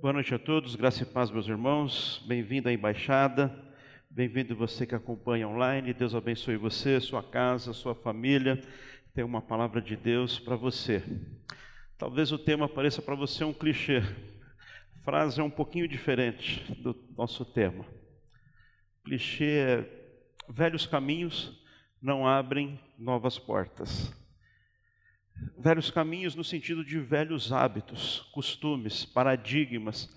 Boa noite a todos, graça e paz, meus irmãos. Bem-vindo à embaixada, bem-vindo você que acompanha online. Deus abençoe você, sua casa, sua família. Tem uma palavra de Deus para você. Talvez o tema pareça para você um clichê. A frase é um pouquinho diferente do nosso tema. Clichê é: velhos caminhos não abrem novas portas. Velhos caminhos no sentido de velhos hábitos, costumes, paradigmas.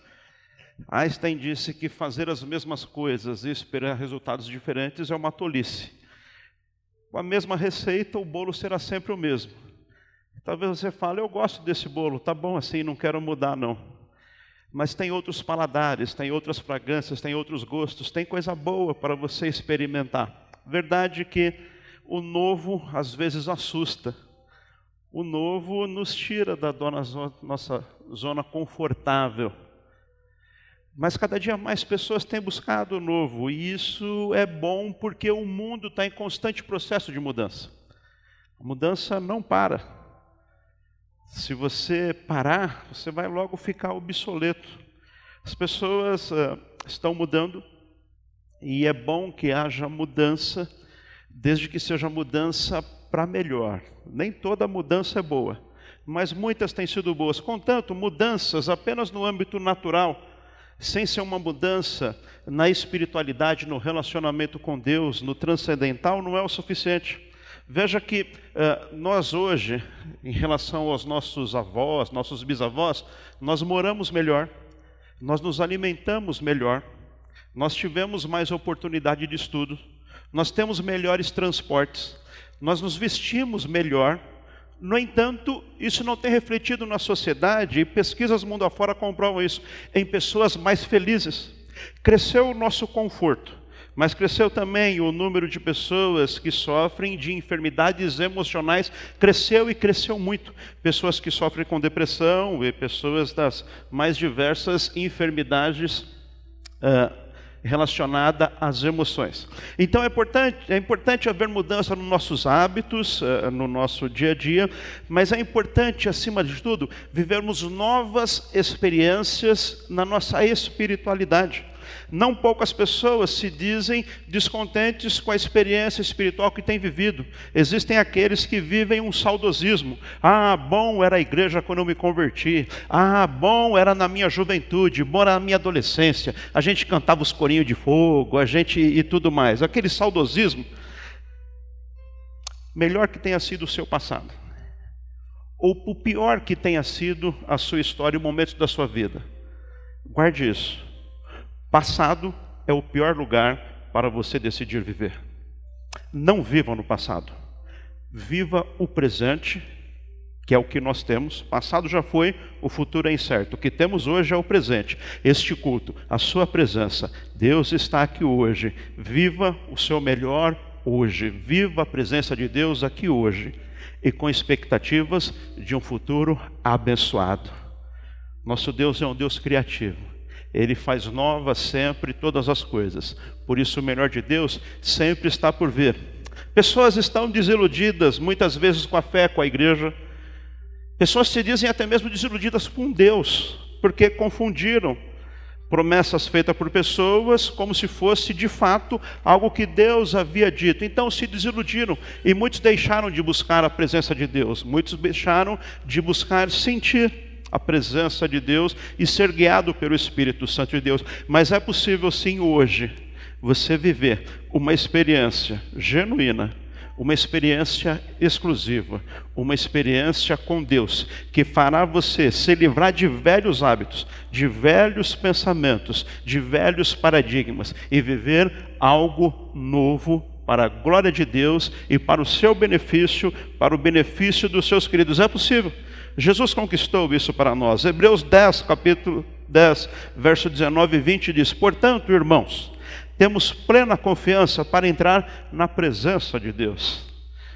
Einstein disse que fazer as mesmas coisas e esperar resultados diferentes é uma tolice. Com a mesma receita, o bolo será sempre o mesmo. Talvez você fale, eu gosto desse bolo, tá bom assim, não quero mudar não. Mas tem outros paladares, tem outras fragrâncias, tem outros gostos, tem coisa boa para você experimentar. Verdade que o novo às vezes assusta o novo nos tira da nossa zona confortável. Mas cada dia mais pessoas têm buscado o novo, e isso é bom porque o mundo está em constante processo de mudança. A mudança não para. Se você parar, você vai logo ficar obsoleto. As pessoas uh, estão mudando, e é bom que haja mudança, desde que seja mudança para melhor. Nem toda mudança é boa, mas muitas têm sido boas. Contanto, mudanças apenas no âmbito natural, sem ser uma mudança na espiritualidade, no relacionamento com Deus, no transcendental, não é o suficiente. Veja que uh, nós hoje, em relação aos nossos avós, nossos bisavós, nós moramos melhor, nós nos alimentamos melhor, nós tivemos mais oportunidade de estudo, nós temos melhores transportes, nós nos vestimos melhor. No entanto, isso não tem refletido na sociedade, e pesquisas mundo afora comprovam isso, em pessoas mais felizes. Cresceu o nosso conforto, mas cresceu também o número de pessoas que sofrem de enfermidades emocionais, cresceu e cresceu muito. Pessoas que sofrem com depressão e pessoas das mais diversas enfermidades uh, relacionada às emoções. Então é importante, é importante haver mudança nos nossos hábitos, uh, no nosso dia a dia, mas é importante, acima de tudo, vivermos novas experiências na nossa espiritualidade. Não poucas pessoas se dizem descontentes com a experiência espiritual que têm vivido. Existem aqueles que vivem um saudosismo. Ah, bom era a igreja quando eu me converti. Ah, bom era na minha juventude, bom era na minha adolescência. A gente cantava os corinhos de fogo, a gente e tudo mais. Aquele saudosismo, melhor que tenha sido o seu passado. Ou o pior que tenha sido a sua história, o momento da sua vida. Guarde isso Passado é o pior lugar para você decidir viver. Não viva no passado. Viva o presente, que é o que nós temos. Passado já foi, o futuro é incerto. O que temos hoje é o presente. Este culto, a sua presença. Deus está aqui hoje. Viva o seu melhor hoje. Viva a presença de Deus aqui hoje. E com expectativas de um futuro abençoado. Nosso Deus é um Deus criativo. Ele faz novas sempre todas as coisas. Por isso, o melhor de Deus sempre está por vir. Pessoas estão desiludidas muitas vezes com a fé, com a igreja. Pessoas se dizem até mesmo desiludidas com Deus, porque confundiram promessas feitas por pessoas como se fosse de fato algo que Deus havia dito. Então se desiludiram e muitos deixaram de buscar a presença de Deus, muitos deixaram de buscar sentir a presença de Deus e ser guiado pelo Espírito Santo de Deus. Mas é possível sim hoje você viver uma experiência genuína, uma experiência exclusiva, uma experiência com Deus, que fará você se livrar de velhos hábitos, de velhos pensamentos, de velhos paradigmas e viver algo novo para a glória de Deus e para o seu benefício, para o benefício dos seus queridos. É possível. Jesus conquistou isso para nós. Hebreus 10, capítulo 10, verso 19 e 20 diz: Portanto, irmãos, temos plena confiança para entrar na presença de Deus.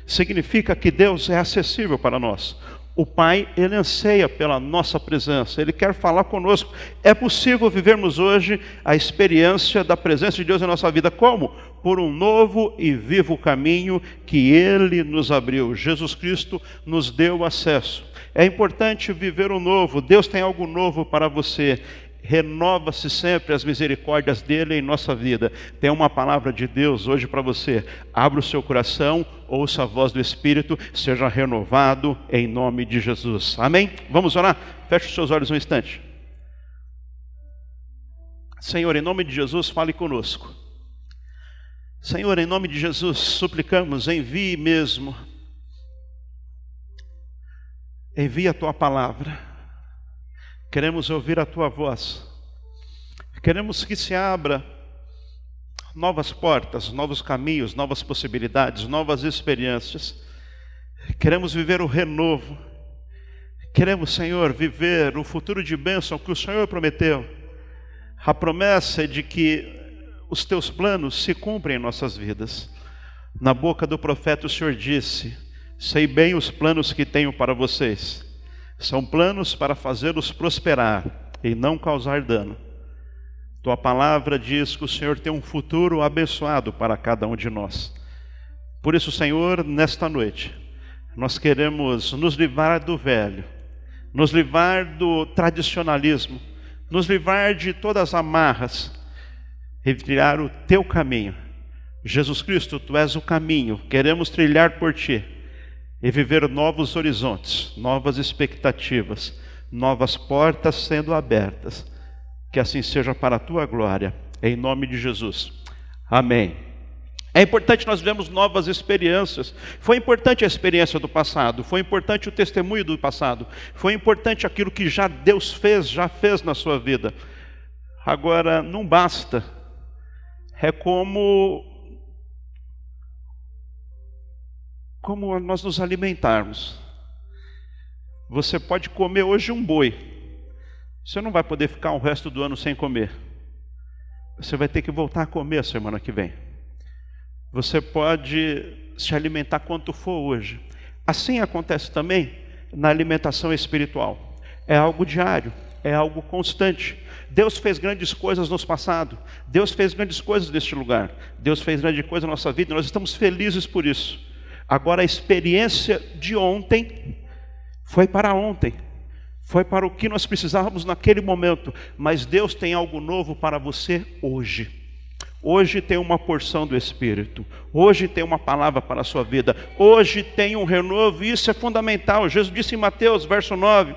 Significa que Deus é acessível para nós. O Pai, Ele anseia pela nossa presença, Ele quer falar conosco. É possível vivermos hoje a experiência da presença de Deus em nossa vida. Como? Por um novo e vivo caminho que Ele nos abriu. Jesus Cristo nos deu acesso. É importante viver o novo. Deus tem algo novo para você. Renova-se sempre as misericórdias dele em nossa vida. Tem uma palavra de Deus hoje para você. Abra o seu coração, ouça a voz do Espírito, seja renovado em nome de Jesus. Amém? Vamos orar? Feche os seus olhos um instante. Senhor, em nome de Jesus, fale conosco. Senhor, em nome de Jesus, suplicamos, envie mesmo. Envie a tua palavra. Queremos ouvir a tua voz. Queremos que se abra novas portas, novos caminhos, novas possibilidades, novas experiências. Queremos viver o renovo. Queremos, Senhor, viver o futuro de bênção que o Senhor prometeu a promessa é de que os teus planos se cumprem em nossas vidas. Na boca do profeta o Senhor disse: Sei bem os planos que tenho para vocês. São planos para fazê-los prosperar e não causar dano. Tua palavra diz que o Senhor tem um futuro abençoado para cada um de nós. Por isso, Senhor, nesta noite, nós queremos nos livrar do velho, nos livrar do tradicionalismo, nos livrar de todas as amarras e trilhar o teu caminho. Jesus Cristo, tu és o caminho, queremos trilhar por ti e viver novos horizontes, novas expectativas, novas portas sendo abertas. Que assim seja para a tua glória, em nome de Jesus. Amém. É importante nós vivemos novas experiências. Foi importante a experiência do passado, foi importante o testemunho do passado, foi importante aquilo que já Deus fez, já fez na sua vida. Agora, não basta. É como como nós nos alimentarmos. Você pode comer hoje um boi. Você não vai poder ficar o resto do ano sem comer. Você vai ter que voltar a comer a semana que vem. Você pode se alimentar quanto for hoje. Assim acontece também na alimentação espiritual. É algo diário, é algo constante. Deus fez grandes coisas no passado. Deus fez grandes coisas neste lugar. Deus fez grande coisa na nossa vida. Nós estamos felizes por isso. Agora a experiência de ontem foi para ontem. Foi para o que nós precisávamos naquele momento, mas Deus tem algo novo para você hoje. Hoje tem uma porção do Espírito. Hoje tem uma palavra para a sua vida. Hoje tem um renovo, e isso é fundamental. Jesus disse em Mateus, verso 9,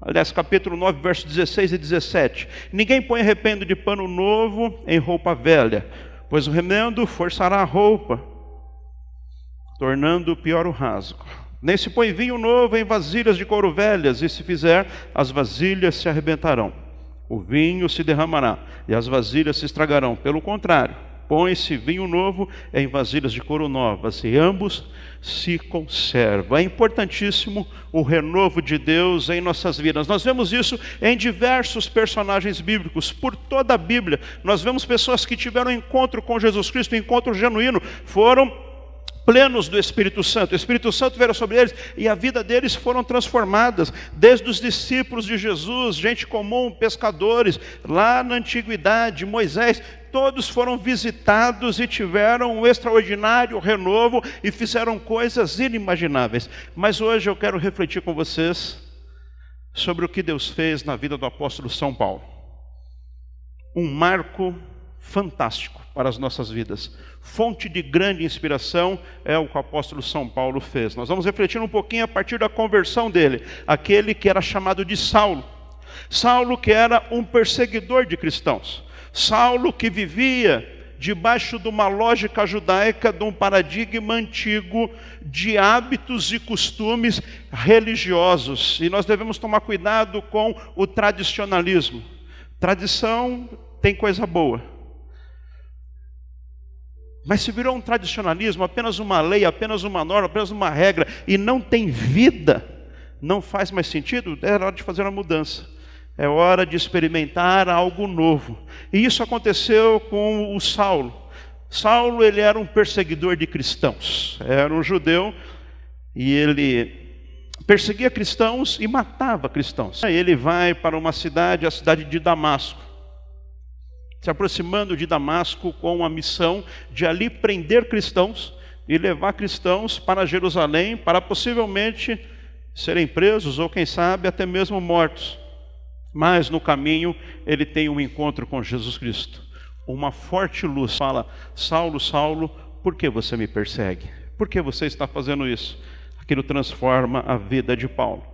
aliás, capítulo 9, verso 16 e 17: Ninguém põe arrependo de pano novo em roupa velha, pois o remendo forçará a roupa, tornando pior o rasgo. Nem se põe vinho novo em vasilhas de couro velhas, e se fizer, as vasilhas se arrebentarão o vinho se derramará e as vasilhas se estragarão. Pelo contrário, põe-se vinho novo em vasilhas de couro novas e ambos se conservam. É importantíssimo o renovo de Deus em nossas vidas. Nós vemos isso em diversos personagens bíblicos, por toda a Bíblia. Nós vemos pessoas que tiveram encontro com Jesus Cristo, encontro genuíno, foram plenos do Espírito Santo. O Espírito Santo veio sobre eles e a vida deles foram transformadas, desde os discípulos de Jesus, gente comum, pescadores, lá na antiguidade, Moisés, todos foram visitados e tiveram um extraordinário renovo e fizeram coisas inimagináveis. Mas hoje eu quero refletir com vocês sobre o que Deus fez na vida do apóstolo São Paulo. Um marco fantástico para as nossas vidas fonte de grande inspiração é o que o apóstolo São Paulo fez. Nós vamos refletir um pouquinho a partir da conversão dele, aquele que era chamado de Saulo. Saulo que era um perseguidor de cristãos. Saulo que vivia debaixo de uma lógica judaica, de um paradigma antigo de hábitos e costumes religiosos. E nós devemos tomar cuidado com o tradicionalismo. Tradição tem coisa boa, mas se virou um tradicionalismo, apenas uma lei, apenas uma norma, apenas uma regra, e não tem vida, não faz mais sentido, é hora de fazer uma mudança. É hora de experimentar algo novo. E isso aconteceu com o Saulo. Saulo, ele era um perseguidor de cristãos. Era um judeu e ele perseguia cristãos e matava cristãos. Ele vai para uma cidade, a cidade de Damasco se aproximando de Damasco com a missão de ali prender cristãos e levar cristãos para Jerusalém para possivelmente serem presos ou, quem sabe, até mesmo mortos. Mas no caminho ele tem um encontro com Jesus Cristo. Uma forte luz fala: Saulo, Saulo, por que você me persegue? Por que você está fazendo isso? Aquilo transforma a vida de Paulo.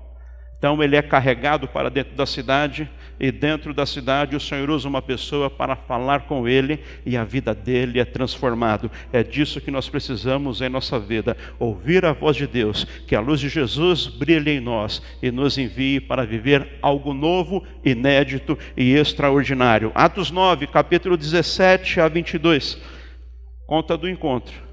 Então ele é carregado para dentro da cidade, e dentro da cidade o Senhor usa uma pessoa para falar com ele, e a vida dele é transformada. É disso que nós precisamos em nossa vida: ouvir a voz de Deus, que a luz de Jesus brilhe em nós e nos envie para viver algo novo, inédito e extraordinário. Atos 9, capítulo 17 a 22, conta do encontro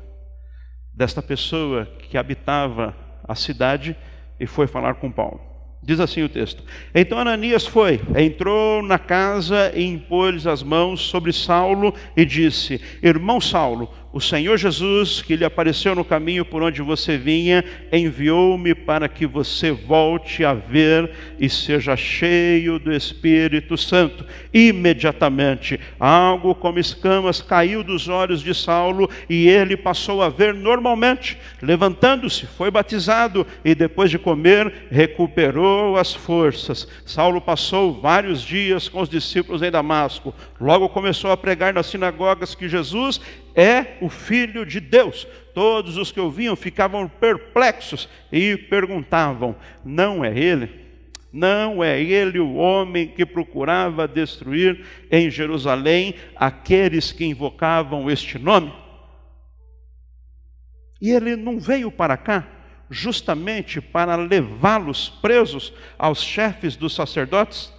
desta pessoa que habitava a cidade e foi falar com Paulo. Diz assim o texto: Então Ananias foi, entrou na casa e impôs as mãos sobre Saulo e disse: Irmão Saulo, o Senhor Jesus, que lhe apareceu no caminho por onde você vinha, enviou-me para que você volte a ver e seja cheio do Espírito Santo. Imediatamente, algo como escamas caiu dos olhos de Saulo e ele passou a ver normalmente. Levantando-se, foi batizado e depois de comer, recuperou as forças. Saulo passou vários dias com os discípulos em Damasco. Logo começou a pregar nas sinagogas que Jesus é o Filho de Deus. Todos os que ouviam ficavam perplexos e perguntavam: Não é ele? Não é ele o homem que procurava destruir em Jerusalém aqueles que invocavam este nome? E ele não veio para cá justamente para levá-los presos aos chefes dos sacerdotes?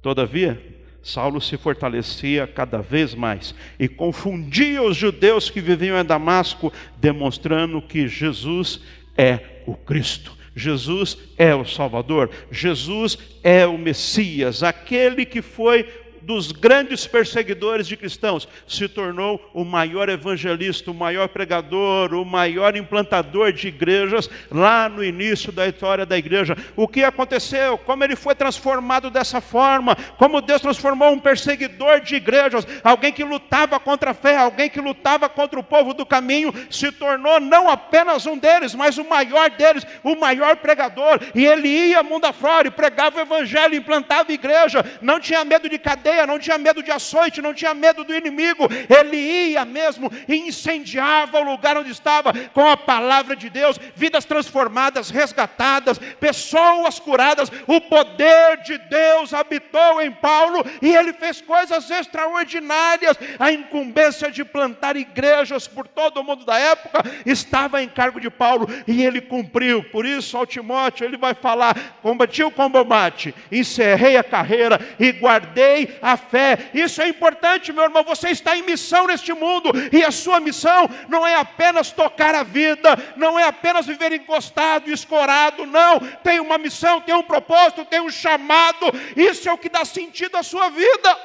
Todavia, Saulo se fortalecia cada vez mais e confundia os judeus que viviam em Damasco, demonstrando que Jesus é o Cristo. Jesus é o Salvador, Jesus é o Messias, aquele que foi dos grandes perseguidores de cristãos, se tornou o maior evangelista, o maior pregador, o maior implantador de igrejas lá no início da história da igreja. O que aconteceu? Como ele foi transformado dessa forma? Como Deus transformou um perseguidor de igrejas, alguém que lutava contra a fé, alguém que lutava contra o povo do caminho, se tornou não apenas um deles, mas o maior deles, o maior pregador. E ele ia mundo afora e pregava o evangelho, implantava igreja, não tinha medo de cadeia não tinha medo de açoite, não tinha medo do inimigo, ele ia mesmo e incendiava o lugar onde estava com a palavra de Deus, vidas transformadas, resgatadas, pessoas curadas, o poder de Deus habitou em Paulo e ele fez coisas extraordinárias. A incumbência de plantar igrejas por todo o mundo da época estava em cargo de Paulo e ele cumpriu. Por isso, ao Timóteo, ele vai falar: combati o combate, encerrei a carreira e guardei a fé. Isso é importante, meu irmão. Você está em missão neste mundo e a sua missão não é apenas tocar a vida, não é apenas viver encostado, escorado, não. Tem uma missão, tem um propósito, tem um chamado. Isso é o que dá sentido à sua vida.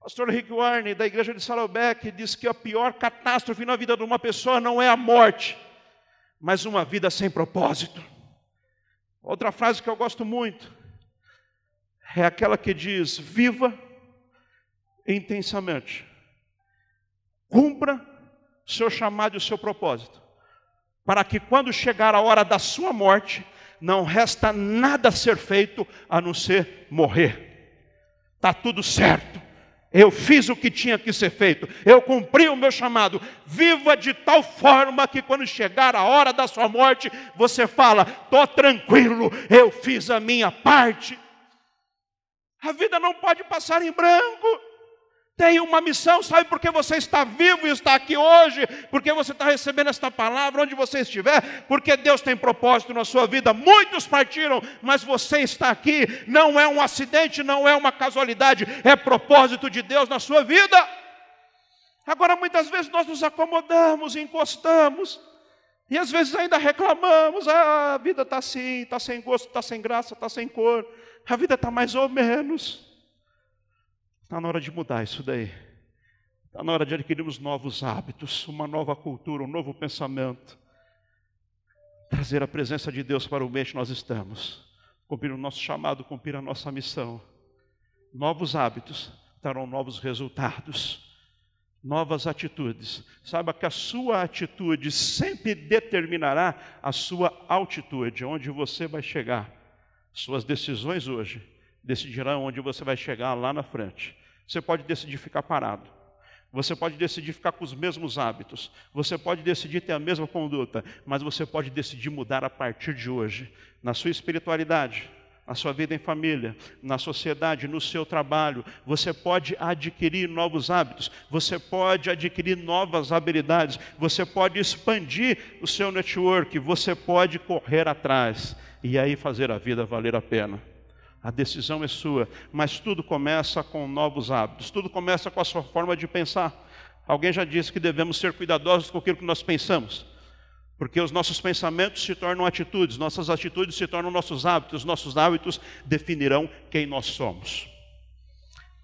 Pastor Rick Warren, da igreja de Saddleback, diz que a pior catástrofe na vida de uma pessoa não é a morte, mas uma vida sem propósito. Outra frase que eu gosto muito é aquela que diz: viva intensamente, cumpra seu chamado e o seu propósito, para que quando chegar a hora da sua morte, não resta nada a ser feito a não ser morrer. Está tudo certo. Eu fiz o que tinha que ser feito, eu cumpri o meu chamado. Viva de tal forma que quando chegar a hora da sua morte, você fala: estou tranquilo, eu fiz a minha parte. A vida não pode passar em branco. Tem uma missão, sabe por que você está vivo e está aqui hoje? Porque você está recebendo esta palavra onde você estiver, porque Deus tem propósito na sua vida. Muitos partiram, mas você está aqui. Não é um acidente, não é uma casualidade, é propósito de Deus na sua vida. Agora, muitas vezes nós nos acomodamos, encostamos, e às vezes ainda reclamamos: ah, a vida está assim, está sem gosto, está sem graça, está sem cor. A vida está mais ou menos. Está na hora de mudar isso daí. Está na hora de adquirirmos novos hábitos, uma nova cultura, um novo pensamento. Trazer a presença de Deus para o meio que nós estamos. Cumprir o nosso chamado, cumprir a nossa missão. Novos hábitos darão novos resultados novas atitudes. Saiba que a sua atitude sempre determinará a sua altitude, onde você vai chegar. Suas decisões hoje decidirá onde você vai chegar lá na frente. Você pode decidir ficar parado. Você pode decidir ficar com os mesmos hábitos. Você pode decidir ter a mesma conduta. Mas você pode decidir mudar a partir de hoje. Na sua espiritualidade, na sua vida em família, na sociedade, no seu trabalho. Você pode adquirir novos hábitos, você pode adquirir novas habilidades, você pode expandir o seu network, você pode correr atrás e aí fazer a vida valer a pena. A decisão é sua, mas tudo começa com novos hábitos, tudo começa com a sua forma de pensar. Alguém já disse que devemos ser cuidadosos com aquilo que nós pensamos. Porque os nossos pensamentos se tornam atitudes, nossas atitudes se tornam nossos hábitos, nossos hábitos definirão quem nós somos.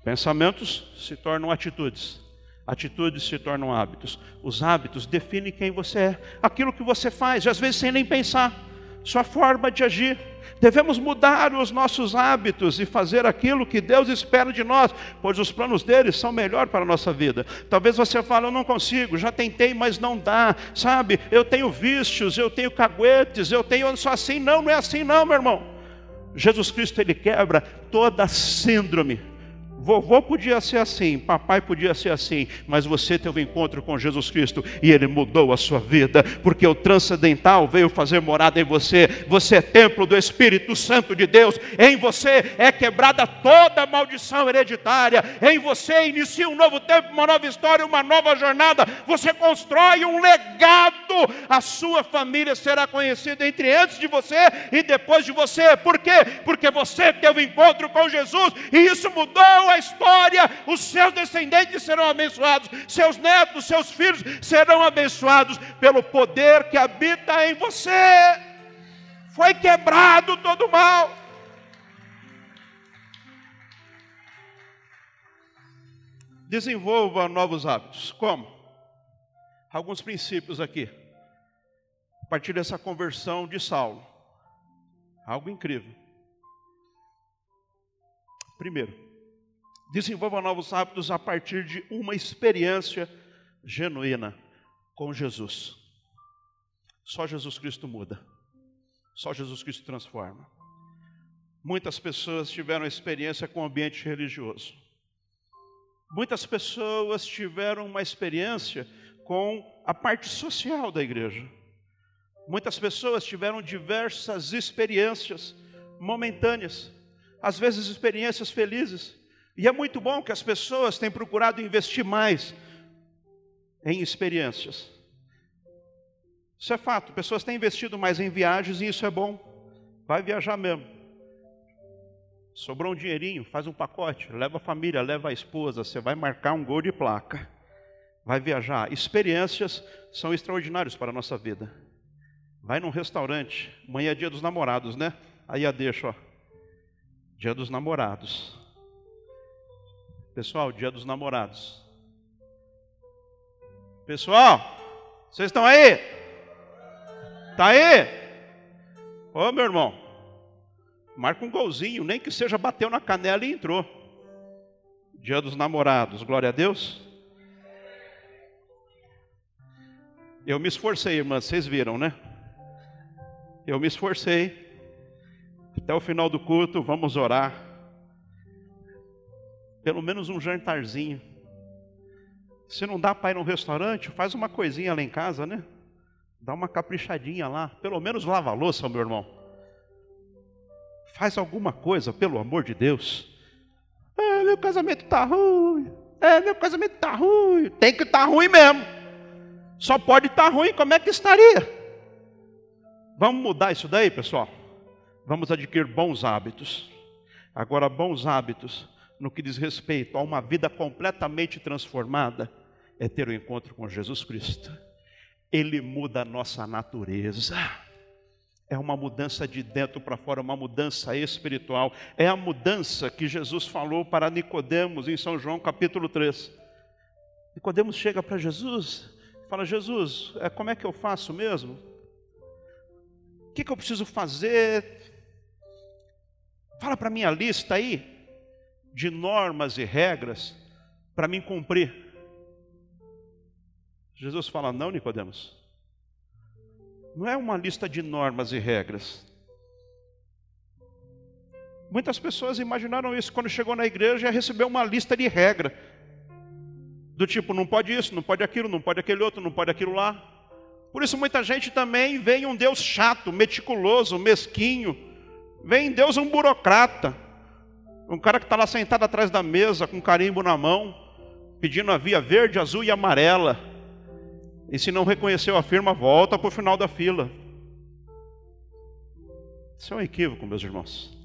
Pensamentos se tornam atitudes, atitudes se tornam hábitos. Os hábitos definem quem você é, aquilo que você faz, às vezes sem nem pensar sua forma de agir. Devemos mudar os nossos hábitos e fazer aquilo que Deus espera de nós, pois os planos dele são melhor para a nossa vida. Talvez você fale, eu não consigo, já tentei, mas não dá, sabe? Eu tenho vícios, eu tenho caguetes, eu tenho, eu sou assim. Não, não é assim não, meu irmão. Jesus Cristo, ele quebra toda síndrome Vovô podia ser assim, papai podia ser assim, mas você teve um encontro com Jesus Cristo e ele mudou a sua vida, porque o transcendental veio fazer morada em você. Você é templo do Espírito Santo de Deus. Em você é quebrada toda maldição hereditária. Em você inicia um novo tempo, uma nova história, uma nova jornada. Você constrói um legado. A sua família será conhecida entre antes de você e depois de você. Por quê? Porque você teve um encontro com Jesus e isso mudou a história, os seus descendentes serão abençoados, seus netos, seus filhos serão abençoados pelo poder que habita em você. Foi quebrado todo o mal. Desenvolva novos hábitos. Como? Alguns princípios aqui. A partir dessa conversão de Saulo. Algo incrível. Primeiro, Desenvolva novos hábitos a partir de uma experiência genuína com Jesus. Só Jesus Cristo muda. Só Jesus Cristo transforma. Muitas pessoas tiveram experiência com o ambiente religioso. Muitas pessoas tiveram uma experiência com a parte social da igreja. Muitas pessoas tiveram diversas experiências momentâneas, às vezes experiências felizes, e é muito bom que as pessoas têm procurado investir mais em experiências. Isso é fato, pessoas têm investido mais em viagens e isso é bom. Vai viajar mesmo. Sobrou um dinheirinho, faz um pacote, leva a família, leva a esposa, você vai marcar um gol de placa. Vai viajar. Experiências são extraordinárias para a nossa vida. Vai num restaurante, amanhã é dia dos namorados, né? Aí a deixa, ó. Dia dos namorados. Pessoal, dia dos namorados. Pessoal, vocês estão aí? Tá aí? Ô meu irmão, marca um golzinho, nem que seja bateu na canela e entrou. Dia dos namorados, glória a Deus. Eu me esforcei, irmã, vocês viram, né? Eu me esforcei. Até o final do culto, vamos orar pelo menos um jantarzinho. Se não dá para ir no restaurante, faz uma coisinha lá em casa, né? Dá uma caprichadinha lá. Pelo menos lava a louça, meu irmão. Faz alguma coisa, pelo amor de Deus. Ah, meu casamento está ruim. É, meu casamento está ruim. Tem que estar tá ruim mesmo. Só pode estar tá ruim, como é que estaria? Vamos mudar isso daí, pessoal? Vamos adquirir bons hábitos. Agora, bons hábitos no que diz respeito a uma vida completamente transformada, é ter o um encontro com Jesus Cristo. Ele muda a nossa natureza. É uma mudança de dentro para fora, uma mudança espiritual. É a mudança que Jesus falou para Nicodemos em São João capítulo 3. Nicodemos chega para Jesus e fala: Jesus, é, como é que eu faço mesmo? O que, que eu preciso fazer? Fala para mim a lista aí de normas e regras para mim cumprir. Jesus fala: Não, Nicodemos. Não é uma lista de normas e regras. Muitas pessoas imaginaram isso quando chegou na igreja e recebeu uma lista de regra. Do tipo, não pode isso, não pode aquilo, não pode aquele outro, não pode aquilo lá. Por isso muita gente também vê em um Deus chato, meticuloso, mesquinho. Vê em Deus um burocrata. Um cara que está lá sentado atrás da mesa com carimbo na mão, pedindo a via verde, azul e amarela. E se não reconheceu a firma, volta para o final da fila. Isso é um equívoco, meus irmãos.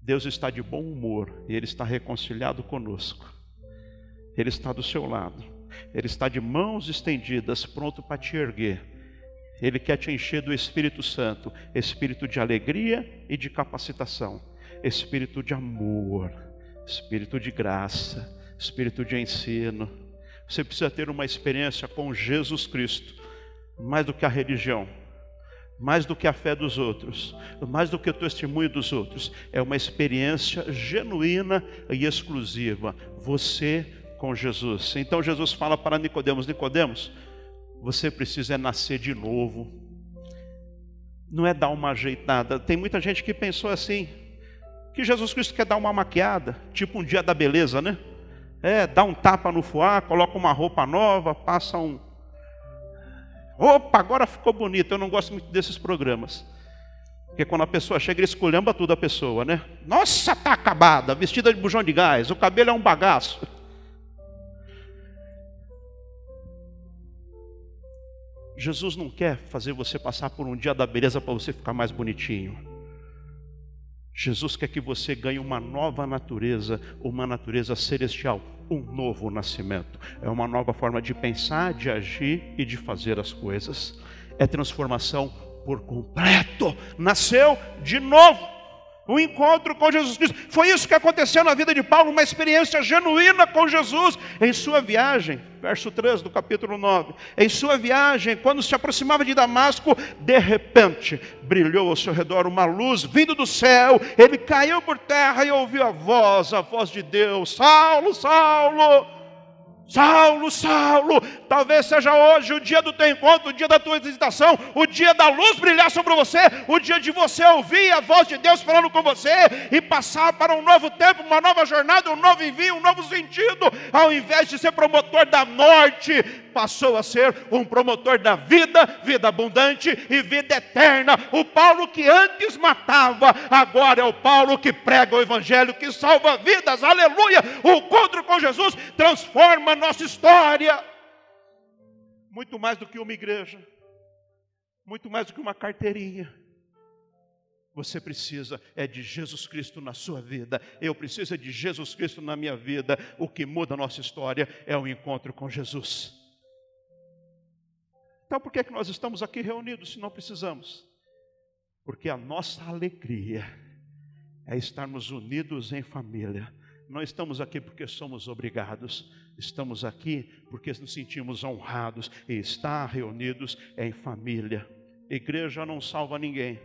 Deus está de bom humor e Ele está reconciliado conosco. Ele está do seu lado. Ele está de mãos estendidas, pronto para te erguer. Ele quer te encher do Espírito Santo, espírito de alegria e de capacitação, espírito de amor, espírito de graça, espírito de ensino. Você precisa ter uma experiência com Jesus Cristo, mais do que a religião mais do que a fé dos outros, mais do que o testemunho dos outros, é uma experiência genuína e exclusiva. Você com Jesus. Então Jesus fala para Nicodemos, Nicodemos, você precisa nascer de novo. Não é dar uma ajeitada. Tem muita gente que pensou assim, que Jesus Cristo quer dar uma maquiada, tipo um dia da beleza, né? É, dá um tapa no foar, coloca uma roupa nova, passa um, Opa, agora ficou bonito. Eu não gosto muito desses programas. Porque quando a pessoa chega, ele esculhamba tudo a pessoa, né? Nossa, tá acabada, vestida de bujão de gás, o cabelo é um bagaço. Jesus não quer fazer você passar por um dia da beleza para você ficar mais bonitinho. Jesus quer que você ganhe uma nova natureza, uma natureza celestial, um novo nascimento. É uma nova forma de pensar, de agir e de fazer as coisas. É transformação por completo. Nasceu de novo o encontro com Jesus Cristo. Foi isso que aconteceu na vida de Paulo, uma experiência genuína com Jesus em sua viagem, verso 3 do capítulo 9. Em sua viagem, quando se aproximava de Damasco, de repente brilhou ao seu redor uma luz vindo do céu. Ele caiu por terra e ouviu a voz, a voz de Deus: Saulo, Saulo Saulo, Saulo, talvez seja hoje o dia do teu encontro, o dia da tua visitação, o dia da luz brilhar sobre você, o dia de você ouvir a voz de Deus falando com você e passar para um novo tempo, uma nova jornada, um novo envio, um novo sentido, ao invés de ser promotor da morte, passou a ser um promotor da vida, vida abundante e vida eterna. O Paulo que antes matava, agora é o Paulo que prega o Evangelho, que salva vidas, aleluia. O encontro com Jesus transforma nossa história. Muito mais do que uma igreja, muito mais do que uma carteirinha. Você precisa é de Jesus Cristo na sua vida. Eu preciso é de Jesus Cristo na minha vida. O que muda a nossa história é o encontro com Jesus. Então, por que, é que nós estamos aqui reunidos se não precisamos? Porque a nossa alegria é estarmos unidos em família. Não estamos aqui porque somos obrigados, estamos aqui porque nos sentimos honrados e estar reunidos em família. Igreja não salva ninguém,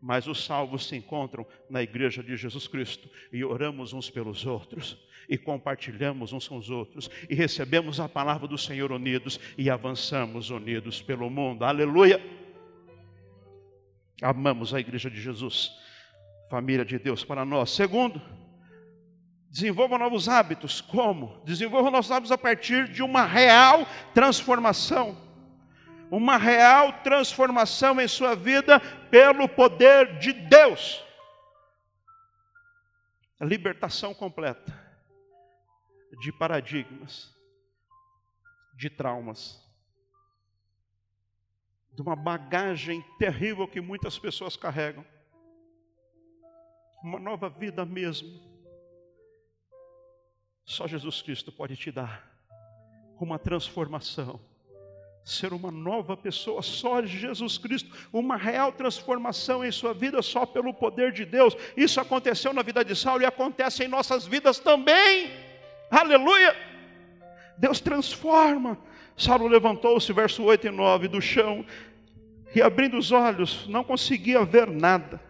mas os salvos se encontram na igreja de Jesus Cristo e oramos uns pelos outros e compartilhamos uns com os outros e recebemos a palavra do Senhor unidos e avançamos unidos pelo mundo. Aleluia! Amamos a igreja de Jesus, família de Deus para nós. Segundo, desenvolva novos hábitos. Como? Desenvolva novos hábitos a partir de uma real transformação. Uma real transformação em sua vida pelo poder de Deus. A libertação completa de paradigmas, de traumas, de uma bagagem terrível que muitas pessoas carregam. Uma nova vida mesmo. Só Jesus Cristo pode te dar uma transformação. Ser uma nova pessoa, só Jesus Cristo, uma real transformação em sua vida, só pelo poder de Deus. Isso aconteceu na vida de Saulo e acontece em nossas vidas também. Aleluia! Deus transforma. Saulo levantou-se, verso 8 e 9, do chão, e abrindo os olhos, não conseguia ver nada.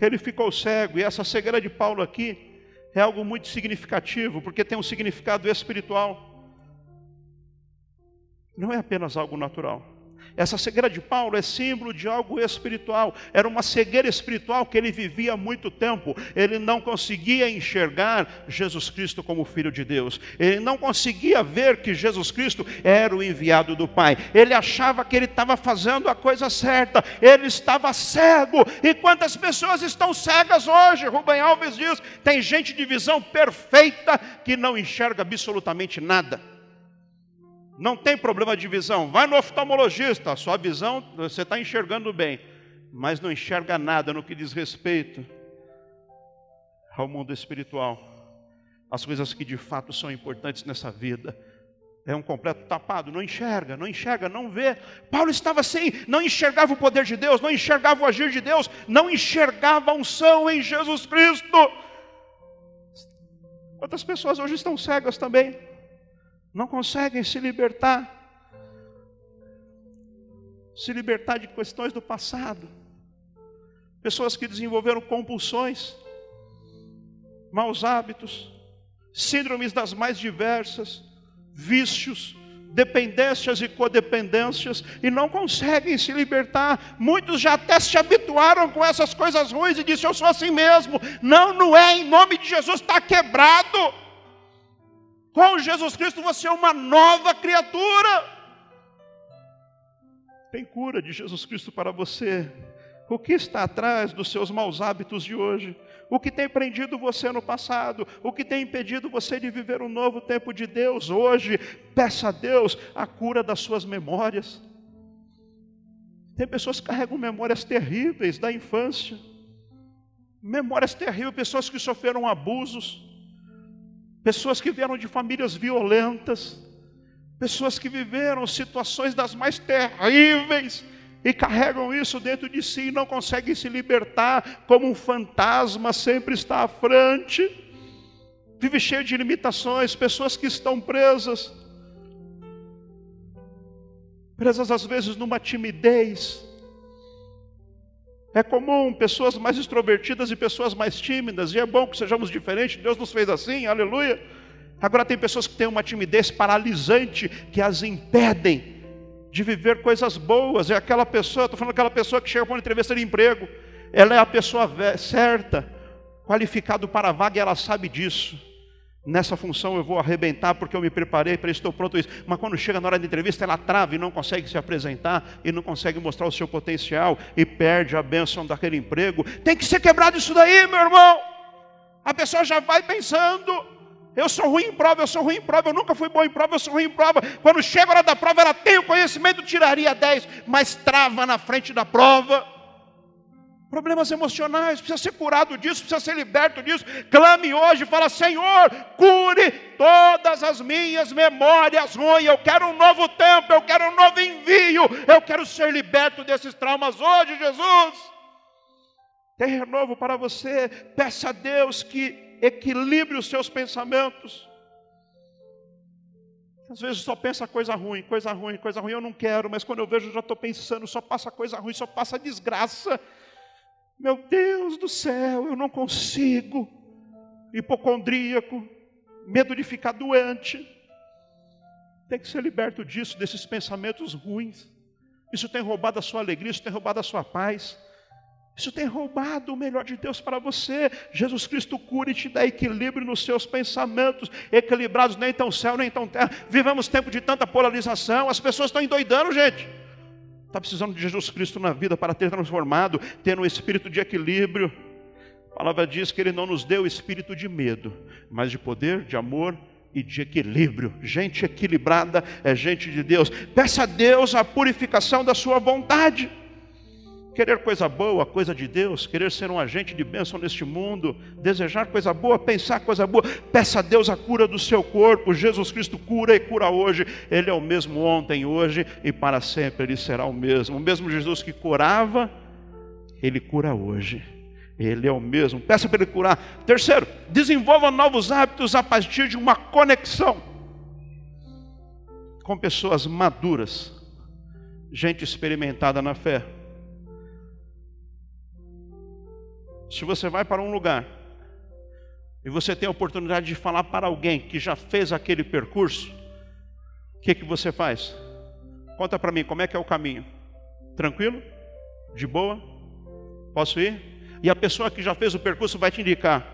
Ele ficou cego, e essa cegueira de Paulo aqui é algo muito significativo, porque tem um significado espiritual. Não é apenas algo natural, Essa cegueira de Paulo é símbolo de algo espiritual. Era uma cegueira espiritual que ele vivia há muito tempo. Ele não conseguia enxergar Jesus Cristo como Filho de Deus. Ele não conseguia ver que Jesus Cristo era o enviado do Pai. Ele achava que ele estava fazendo a coisa certa. Ele estava cego. E quantas pessoas estão cegas hoje? Rubem Alves diz: tem gente de visão perfeita que não enxerga absolutamente nada não tem problema de visão. Vai no oftalmologista, sua visão você está enxergando bem, mas não enxerga nada no que diz respeito ao mundo espiritual, as coisas que de fato são importantes nessa vida. É um completo tapado, não enxerga, não enxerga, não vê. Paulo estava assim, não enxergava o poder de Deus, não enxergava o agir de Deus, não enxergava a unção em Jesus Cristo. Quantas pessoas hoje estão cegas também? Não conseguem se libertar, se libertar de questões do passado. Pessoas que desenvolveram compulsões, maus hábitos, síndromes das mais diversas, vícios, dependências e codependências e não conseguem se libertar. Muitos já até se habituaram com essas coisas ruins e dizem: Eu sou assim mesmo. Não, não é, em nome de Jesus, está quebrado. Com Jesus Cristo você é uma nova criatura. Tem cura de Jesus Cristo para você. O que está atrás dos seus maus hábitos de hoje? O que tem prendido você no passado? O que tem impedido você de viver um novo tempo de Deus hoje? Peça a Deus a cura das suas memórias. Tem pessoas que carregam memórias terríveis da infância, memórias terríveis, pessoas que sofreram abusos, pessoas que vieram de famílias violentas, pessoas que viveram situações das mais terríveis e carregam isso dentro de si e não conseguem se libertar, como um fantasma sempre está à frente, vive cheio de limitações, pessoas que estão presas, presas às vezes numa timidez, é comum pessoas mais extrovertidas e pessoas mais tímidas, e é bom que sejamos diferentes, Deus nos fez assim, aleluia. Agora tem pessoas que têm uma timidez paralisante que as impedem de viver coisas boas. É aquela pessoa, estou falando aquela pessoa que chega para uma entrevista de emprego, ela é a pessoa certa, qualificado para a vaga e ela sabe disso. Nessa função eu vou arrebentar porque eu me preparei para estou pronto isso. Mas quando chega na hora da entrevista, ela trava e não consegue se apresentar e não consegue mostrar o seu potencial e perde a bênção daquele emprego. Tem que ser quebrado isso daí, meu irmão. A pessoa já vai pensando: eu sou ruim em prova, eu sou ruim em prova, eu nunca fui bom em prova, eu sou ruim em prova. Quando chega a hora da prova, ela tem o conhecimento, tiraria 10, mas trava na frente da prova problemas emocionais, precisa ser curado disso, precisa ser liberto disso. Clame hoje, fala: Senhor, cure todas as minhas memórias ruins. Eu quero um novo tempo, eu quero um novo envio, eu quero ser liberto desses traumas hoje, Jesus. Tem renovo para você. Peça a Deus que equilibre os seus pensamentos. Às vezes só pensa coisa ruim, coisa ruim, coisa ruim, eu não quero, mas quando eu vejo, já estou pensando, só passa coisa ruim, só passa desgraça. Meu Deus do céu, eu não consigo. Hipocondríaco, medo de ficar doente. Tem que ser liberto disso, desses pensamentos ruins. Isso tem roubado a sua alegria, isso tem roubado a sua paz. Isso tem roubado o melhor de Deus para você. Jesus Cristo cura e te dá equilíbrio nos seus pensamentos, equilibrados nem tão céu, nem tão terra. Vivemos tempo de tanta polarização, as pessoas estão endoidando, gente. Está precisando de Jesus Cristo na vida para ter transformado, ter um espírito de equilíbrio. A palavra diz que Ele não nos deu espírito de medo, mas de poder, de amor e de equilíbrio. Gente equilibrada é gente de Deus. Peça a Deus a purificação da sua vontade querer coisa boa, coisa de Deus, querer ser um agente de bênção neste mundo, desejar coisa boa, pensar coisa boa, peça a Deus a cura do seu corpo. Jesus Cristo cura e cura hoje. Ele é o mesmo ontem, hoje e para sempre ele será o mesmo. O mesmo Jesus que curava, ele cura hoje. Ele é o mesmo. Peça para ele curar. Terceiro, desenvolva novos hábitos a partir de uma conexão com pessoas maduras, gente experimentada na fé. Se você vai para um lugar e você tem a oportunidade de falar para alguém que já fez aquele percurso, o que, que você faz? Conta para mim, como é que é o caminho? Tranquilo? De boa? Posso ir? E a pessoa que já fez o percurso vai te indicar: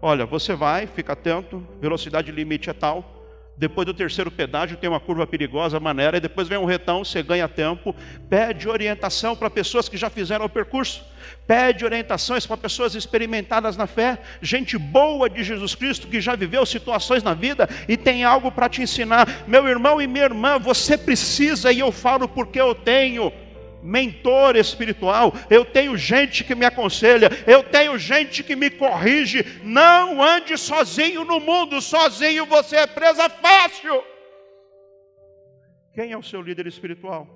olha, você vai, fica atento, velocidade limite é tal, depois do terceiro pedágio tem uma curva perigosa, maneira, e depois vem um retão, você ganha tempo. Pede orientação para pessoas que já fizeram o percurso. Pede orientações para pessoas experimentadas na fé, gente boa de Jesus Cristo que já viveu situações na vida e tem algo para te ensinar. Meu irmão e minha irmã, você precisa, e eu falo porque eu tenho mentor espiritual, eu tenho gente que me aconselha, eu tenho gente que me corrige. Não ande sozinho no mundo, sozinho você é presa fácil. Quem é o seu líder espiritual?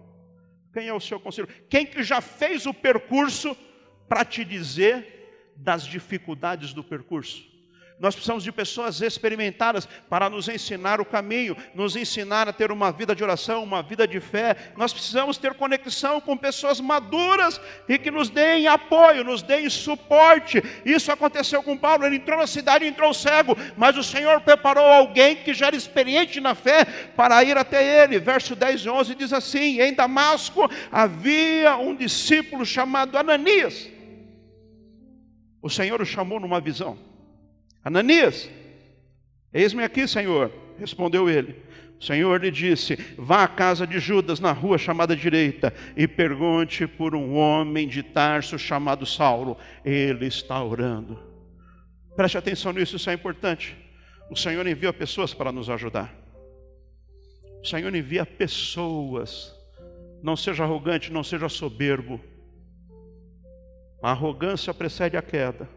Quem é o seu conselho? Quem que já fez o percurso para te dizer das dificuldades do percurso? Nós precisamos de pessoas experimentadas para nos ensinar o caminho, nos ensinar a ter uma vida de oração, uma vida de fé. Nós precisamos ter conexão com pessoas maduras e que nos deem apoio, nos deem suporte. Isso aconteceu com Paulo, ele entrou na cidade e entrou cego, mas o Senhor preparou alguém que já era experiente na fé para ir até ele. Verso 10 e 11 diz assim: Em Damasco havia um discípulo chamado Ananias. O Senhor o chamou numa visão. Ananias, eis-me aqui, Senhor. Respondeu ele. O Senhor lhe disse: Vá à casa de Judas, na rua chamada direita, e pergunte por um homem de Tarso chamado Saulo. Ele está orando. Preste atenção nisso, isso é importante. O Senhor envia pessoas para nos ajudar. O Senhor envia pessoas. Não seja arrogante, não seja soberbo. A arrogância precede a queda.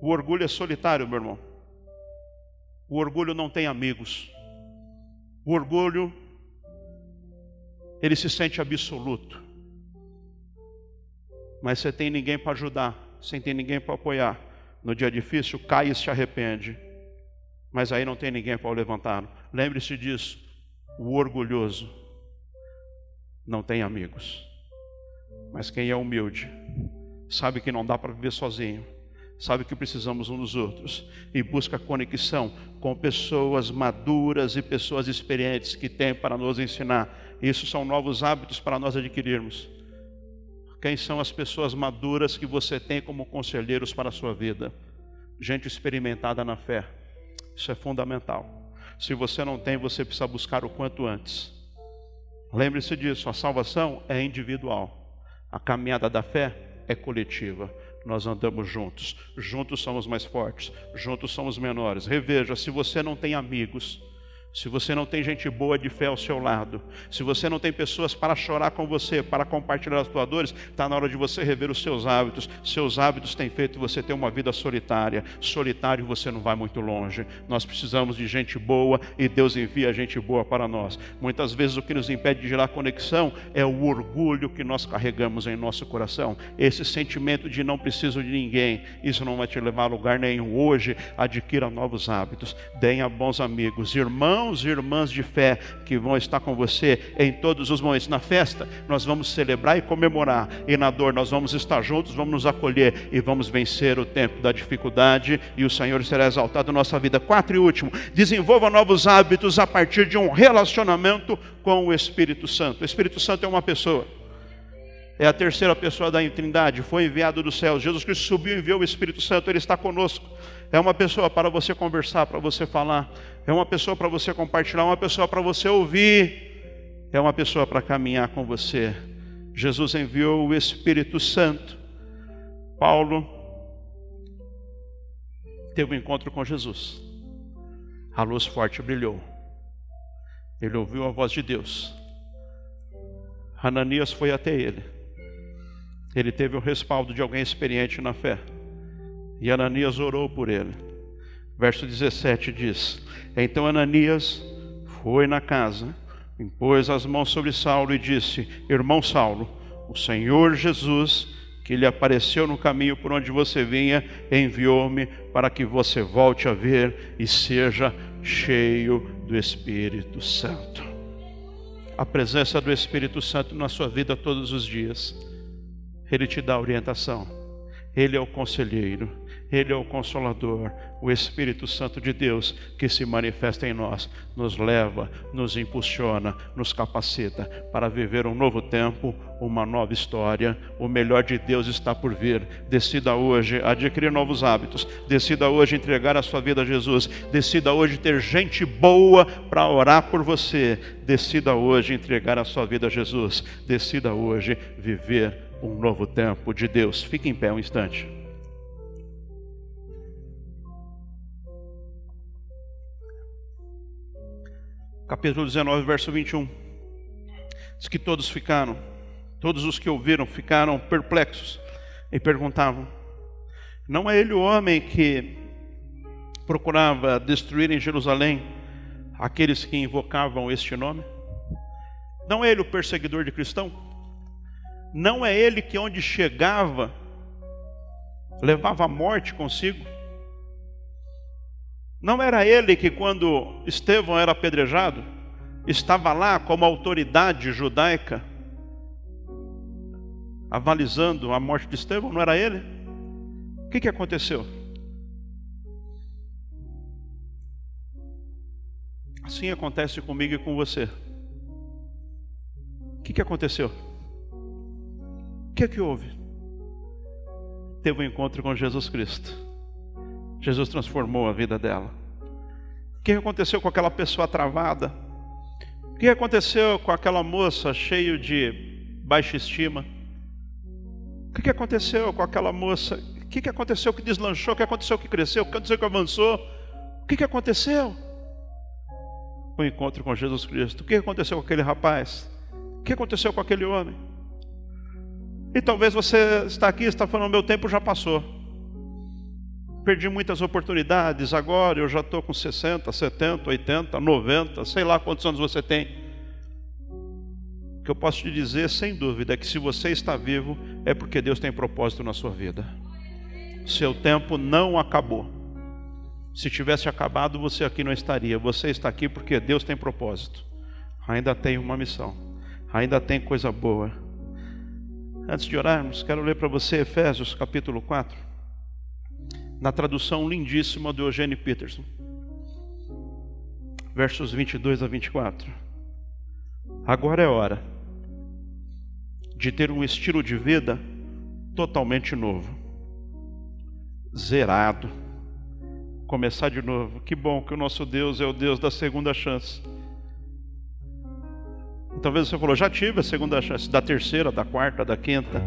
O orgulho é solitário, meu irmão. O orgulho não tem amigos. O orgulho, ele se sente absoluto. Mas você tem ninguém para ajudar, sem ter ninguém para apoiar. No dia difícil, cai e se arrepende. Mas aí não tem ninguém para o levantar. Lembre-se disso. O orgulhoso não tem amigos. Mas quem é humilde, sabe que não dá para viver sozinho sabe que precisamos uns dos outros e busca conexão com pessoas maduras e pessoas experientes que têm para nos ensinar. Isso são novos hábitos para nós adquirirmos. Quem são as pessoas maduras que você tem como conselheiros para a sua vida? Gente experimentada na fé. Isso é fundamental. Se você não tem, você precisa buscar o quanto antes. Lembre-se disso, a salvação é individual. A caminhada da fé é coletiva nós andamos juntos. Juntos somos mais fortes, juntos somos menores. Reveja, se você não tem amigos, se você não tem gente boa de fé ao seu lado, se você não tem pessoas para chorar com você, para compartilhar as suas dores, está na hora de você rever os seus hábitos. Seus hábitos têm feito você ter uma vida solitária. Solitário você não vai muito longe. Nós precisamos de gente boa e Deus envia gente boa para nós. Muitas vezes o que nos impede de gerar conexão é o orgulho que nós carregamos em nosso coração. Esse sentimento de não preciso de ninguém, isso não vai te levar a lugar nenhum. Hoje, adquira novos hábitos, tenha bons amigos, irmãos irmãos e irmãs de fé que vão estar com você em todos os momentos. Na festa, nós vamos celebrar e comemorar, e na dor, nós vamos estar juntos, vamos nos acolher e vamos vencer o tempo da dificuldade, e o Senhor será exaltado na nossa vida. Quatro e último, desenvolva novos hábitos a partir de um relacionamento com o Espírito Santo. O Espírito Santo é uma pessoa é a terceira pessoa da Trindade, foi enviado do céu. Jesus Cristo subiu e enviou o Espírito Santo, ele está conosco. É uma pessoa para você conversar, para você falar, é uma pessoa para você compartilhar, uma pessoa para você ouvir, é uma pessoa para caminhar com você. Jesus enviou o Espírito Santo. Paulo teve um encontro com Jesus. A luz forte brilhou. Ele ouviu a voz de Deus. Ananias foi até ele ele teve o respaldo de alguém experiente na fé. E Ananias orou por ele. Verso 17 diz: Então Ananias foi na casa, impôs as mãos sobre Saulo e disse: Irmão Saulo, o Senhor Jesus, que lhe apareceu no caminho por onde você vinha, enviou-me para que você volte a ver e seja cheio do Espírito Santo. A presença do Espírito Santo na sua vida todos os dias ele te dá orientação. Ele é o conselheiro, Ele é o Consolador, o Espírito Santo de Deus que se manifesta em nós, nos leva, nos impulsiona, nos capacita para viver um novo tempo, uma nova história. O melhor de Deus está por vir. Decida hoje adquirir novos hábitos, decida hoje entregar a sua vida a Jesus, decida hoje ter gente boa para orar por você, decida hoje entregar a sua vida a Jesus, decida hoje viver um novo tempo de Deus. Fique em pé um instante. Capítulo 19, verso 21. Diz que todos ficaram, todos os que ouviram ficaram perplexos e perguntavam: Não é ele o homem que procurava destruir em Jerusalém aqueles que invocavam este nome? Não é ele o perseguidor de cristão? Não é ele que onde chegava levava a morte consigo? Não era ele que, quando Estevão era apedrejado, estava lá como autoridade judaica, avalizando a morte de Estevão? Não era ele? O que, que aconteceu? Assim acontece comigo e com você. O que, que aconteceu? O que é que houve? Teve um encontro com Jesus Cristo. Jesus transformou a vida dela. O que aconteceu com aquela pessoa travada? O que aconteceu com aquela moça cheia de baixa estima? O que aconteceu com aquela moça? O que aconteceu que deslanchou? O que aconteceu que cresceu? O que aconteceu que avançou? O que aconteceu? O encontro com Jesus Cristo. O que aconteceu com aquele rapaz? O que aconteceu com aquele homem? E talvez você está aqui e está falando: meu tempo já passou perdi muitas oportunidades, agora eu já estou com 60, 70, 80, 90, sei lá quantos anos você tem. O que eu posso te dizer, sem dúvida, é que se você está vivo, é porque Deus tem propósito na sua vida. Seu tempo não acabou. Se tivesse acabado, você aqui não estaria. Você está aqui porque Deus tem propósito. Ainda tem uma missão. Ainda tem coisa boa. Antes de orarmos, quero ler para você Efésios capítulo 4 na tradução lindíssima do Eugênio Peterson, versos 22 a 24. Agora é hora de ter um estilo de vida totalmente novo, zerado, começar de novo. Que bom que o nosso Deus é o Deus da segunda chance. Talvez você falou, já tive a segunda chance, da terceira, da quarta, da quinta.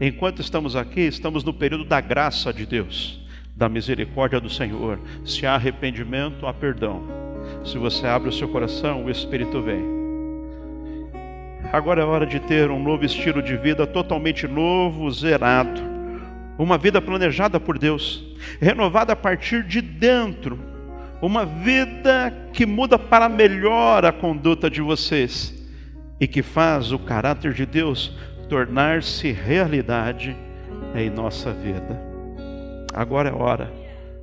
Enquanto estamos aqui, estamos no período da graça de Deus da misericórdia do Senhor. Se há arrependimento, há perdão. Se você abre o seu coração, o Espírito vem. Agora é hora de ter um novo estilo de vida totalmente novo, zerado. Uma vida planejada por Deus, renovada a partir de dentro. Uma vida que muda para melhor a conduta de vocês e que faz o caráter de Deus tornar-se realidade em nossa vida. Agora é hora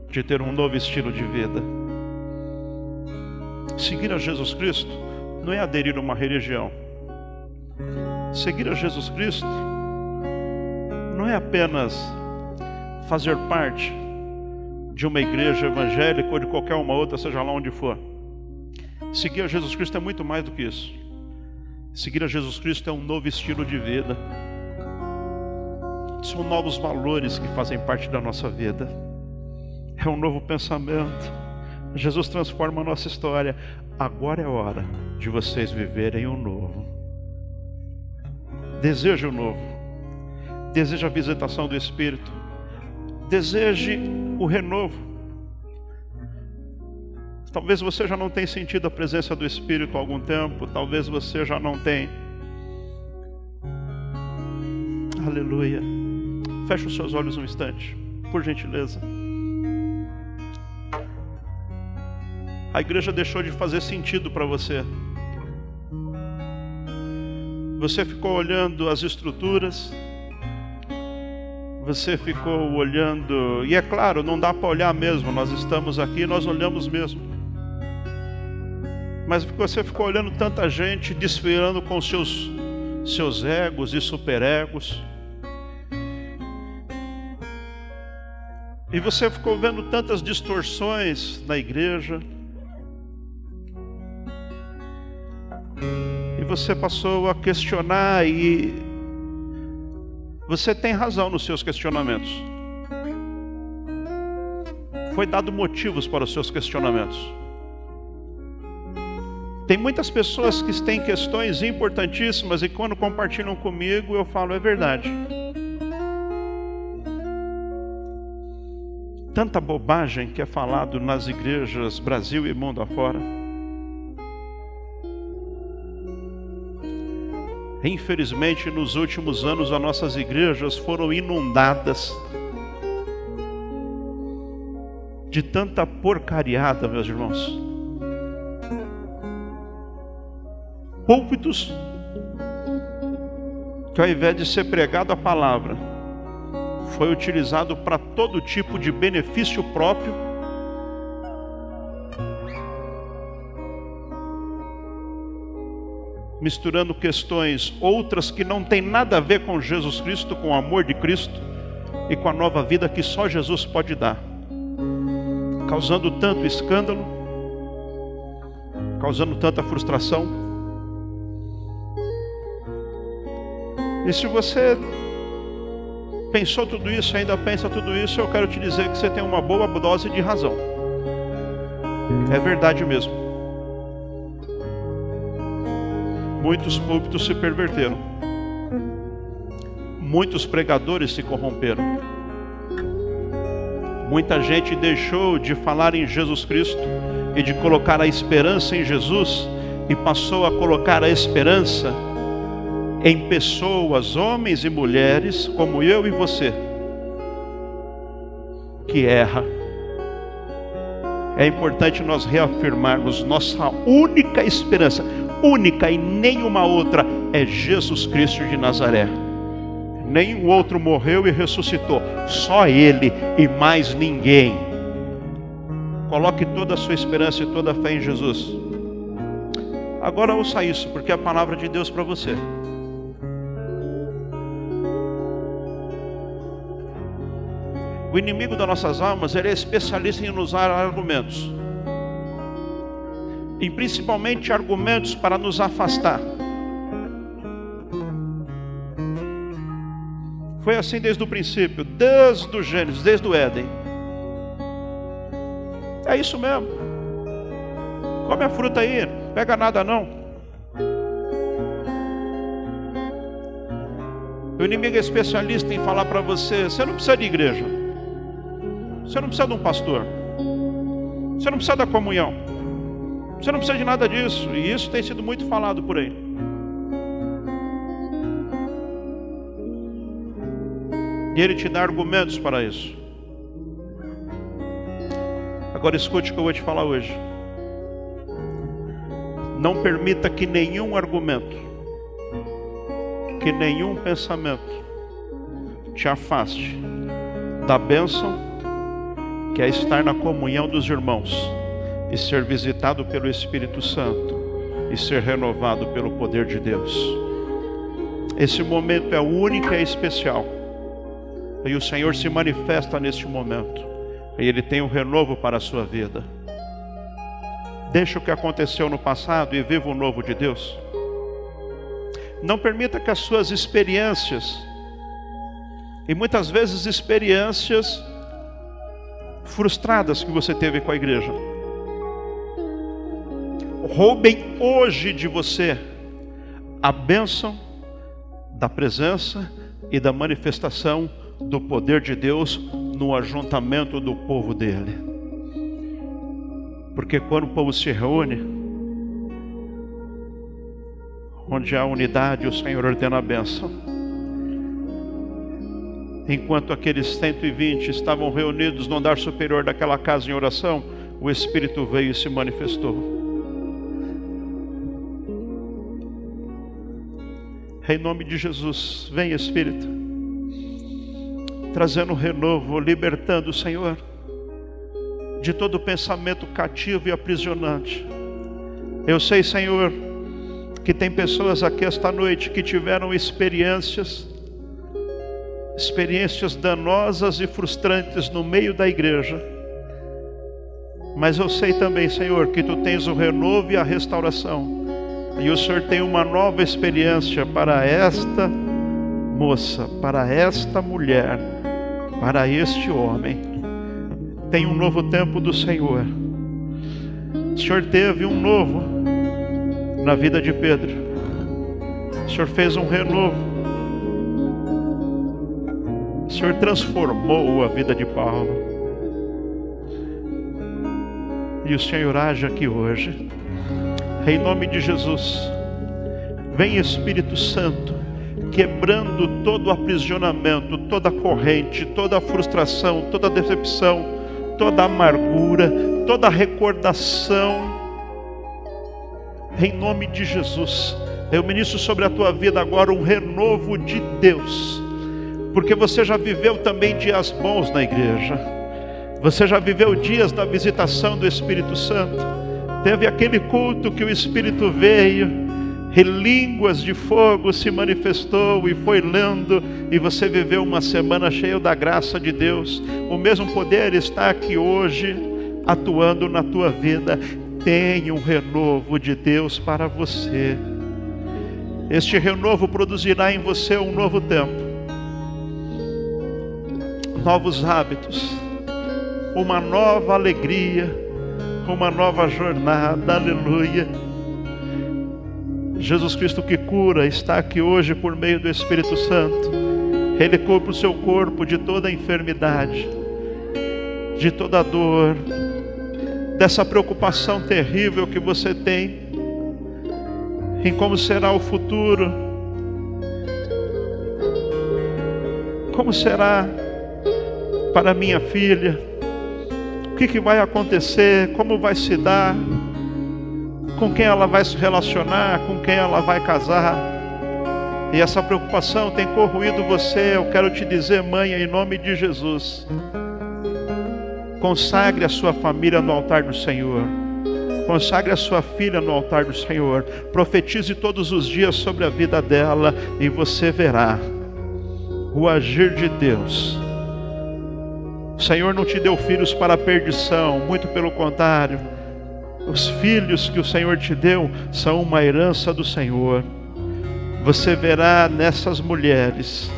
de ter um novo estilo de vida. Seguir a Jesus Cristo não é aderir a uma religião. Seguir a Jesus Cristo não é apenas fazer parte de uma igreja evangélica ou de qualquer uma outra, seja lá onde for. Seguir a Jesus Cristo é muito mais do que isso. Seguir a Jesus Cristo é um novo estilo de vida são novos valores que fazem parte da nossa vida. É um novo pensamento. Jesus transforma a nossa história. Agora é hora de vocês viverem o novo. Deseje o novo. Deseje a visitação do Espírito. Deseje o renovo. Talvez você já não tenha sentido a presença do Espírito há algum tempo. Talvez você já não tenha. Aleluia. Feche os seus olhos um instante, por gentileza. A igreja deixou de fazer sentido para você. Você ficou olhando as estruturas, você ficou olhando, e é claro, não dá para olhar mesmo, nós estamos aqui, nós olhamos mesmo. Mas você ficou olhando tanta gente desfilando com seus seus egos e superegos E você ficou vendo tantas distorções na igreja. E você passou a questionar e você tem razão nos seus questionamentos. Foi dado motivos para os seus questionamentos. Tem muitas pessoas que têm questões importantíssimas e quando compartilham comigo eu falo, é verdade. Tanta bobagem que é falado nas igrejas Brasil e mundo afora. Infelizmente, nos últimos anos, as nossas igrejas foram inundadas de tanta porcariada, meus irmãos. Púlpitos que, ao invés de ser pregado a palavra, foi utilizado para todo tipo de benefício próprio. Misturando questões outras que não tem nada a ver com Jesus Cristo, com o amor de Cristo e com a nova vida que só Jesus pode dar, causando tanto escândalo, causando tanta frustração. E se você pensou tudo isso, ainda pensa tudo isso, eu quero te dizer que você tem uma boa dose de razão. É verdade mesmo. Muitos púlpitos se perverteram. Muitos pregadores se corromperam. Muita gente deixou de falar em Jesus Cristo e de colocar a esperança em Jesus e passou a colocar a esperança em pessoas, homens e mulheres como eu e você, que erra. É importante nós reafirmarmos nossa única esperança, única e nenhuma outra, é Jesus Cristo de Nazaré. Nenhum outro morreu e ressuscitou, só Ele e mais ninguém. Coloque toda a sua esperança e toda a fé em Jesus. Agora ouça isso, porque é a palavra de Deus para você. O inimigo das nossas almas, ele é especialista em usar argumentos. E principalmente argumentos para nos afastar. Foi assim desde o princípio, desde o Gênesis, desde o Éden. É isso mesmo. Come a fruta aí, pega nada não. O inimigo é especialista em falar para você: você não precisa de igreja. Você não precisa de um pastor. Você não precisa da comunhão. Você não precisa de nada disso. E isso tem sido muito falado por aí. E ele te dá argumentos para isso. Agora escute o que eu vou te falar hoje. Não permita que nenhum argumento, que nenhum pensamento te afaste da bênção que é estar na comunhão dos irmãos e ser visitado pelo Espírito Santo e ser renovado pelo poder de Deus. Esse momento é único e é especial. E o Senhor se manifesta neste momento. E Ele tem um renovo para a sua vida. Deixa o que aconteceu no passado e viva o novo de Deus. Não permita que as suas experiências, e muitas vezes experiências frustradas que você teve com a igreja. Roubem hoje de você a bênção da presença e da manifestação do poder de Deus no ajuntamento do povo dele. Porque quando o povo se reúne, onde há unidade, o Senhor ordena a bênção enquanto aqueles 120 estavam reunidos no andar superior daquela casa em oração, o Espírito veio e se manifestou. Em nome de Jesus, vem Espírito, trazendo renovo, libertando o Senhor de todo pensamento cativo e aprisionante. Eu sei, Senhor, que tem pessoas aqui esta noite que tiveram experiências experiências danosas e frustrantes no meio da igreja. Mas eu sei também, Senhor, que tu tens o renovo e a restauração. E o Senhor tem uma nova experiência para esta moça, para esta mulher, para este homem. Tem um novo tempo do Senhor. O Senhor teve um novo na vida de Pedro. O Senhor fez um renovo o Senhor transformou a vida de Paulo. E o Senhor age aqui hoje. Em nome de Jesus. Vem Espírito Santo, quebrando todo o aprisionamento, toda corrente, toda frustração, toda decepção, toda amargura, toda recordação. Em nome de Jesus. Eu ministro sobre a tua vida agora um renovo de Deus porque você já viveu também dias bons na igreja, você já viveu dias da visitação do Espírito Santo, teve aquele culto que o Espírito veio, e línguas de fogo se manifestou e foi lendo, e você viveu uma semana cheia da graça de Deus. O mesmo poder está aqui hoje, atuando na tua vida. Tem um renovo de Deus para você. Este renovo produzirá em você um novo tempo novos hábitos, uma nova alegria, uma nova jornada, aleluia. Jesus Cristo que cura está aqui hoje por meio do Espírito Santo. Ele cura o seu corpo de toda enfermidade, de toda dor, dessa preocupação terrível que você tem em como será o futuro, como será para minha filha, o que, que vai acontecer, como vai se dar, com quem ela vai se relacionar, com quem ela vai casar. E essa preocupação tem corroído você. Eu quero te dizer, mãe, em nome de Jesus, consagre a sua família no altar do Senhor. Consagre a sua filha no altar do Senhor. Profetize todos os dias sobre a vida dela e você verá o agir de Deus o Senhor não te deu filhos para a perdição, muito pelo contrário. Os filhos que o Senhor te deu são uma herança do Senhor. Você verá nessas mulheres,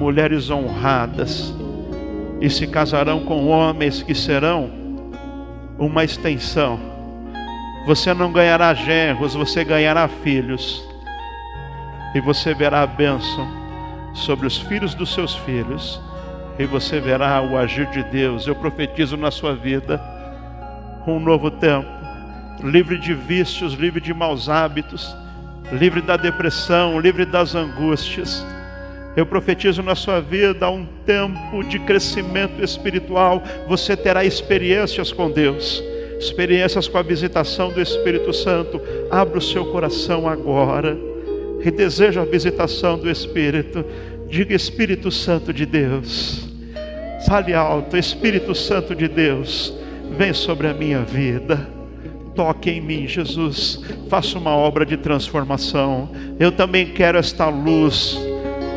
mulheres honradas, e se casarão com homens que serão uma extensão. Você não ganhará genros, você ganhará filhos. E você verá a bênção sobre os filhos dos seus filhos e você verá o agir de Deus. Eu profetizo na sua vida um novo tempo, livre de vícios, livre de maus hábitos, livre da depressão, livre das angústias. Eu profetizo na sua vida um tempo de crescimento espiritual. Você terá experiências com Deus, experiências com a visitação do Espírito Santo. Abra o seu coração agora e deseja a visitação do Espírito. Diga Espírito Santo de Deus. Fale alto, Espírito Santo de Deus, vem sobre a minha vida. Toque em mim, Jesus. Faça uma obra de transformação. Eu também quero esta luz.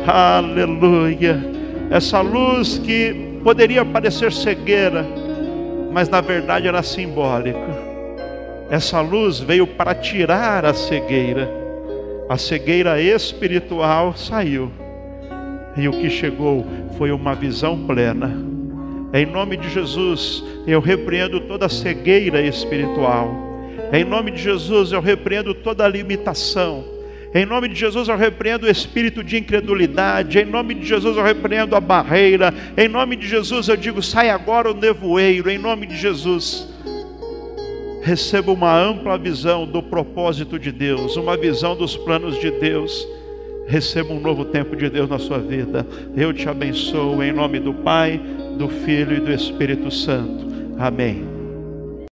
Aleluia. Essa luz que poderia parecer cegueira, mas na verdade era simbólica. Essa luz veio para tirar a cegueira. A cegueira espiritual saiu e o que chegou foi uma visão plena. Em nome de Jesus, eu repreendo toda cegueira espiritual. Em nome de Jesus, eu repreendo toda limitação. Em nome de Jesus, eu repreendo o espírito de incredulidade. Em nome de Jesus, eu repreendo a barreira. Em nome de Jesus, eu digo: sai agora o nevoeiro. Em nome de Jesus, receba uma ampla visão do propósito de Deus, uma visão dos planos de Deus. Receba um novo tempo de Deus na sua vida. Eu te abençoo em nome do Pai, do Filho e do Espírito Santo. Amém.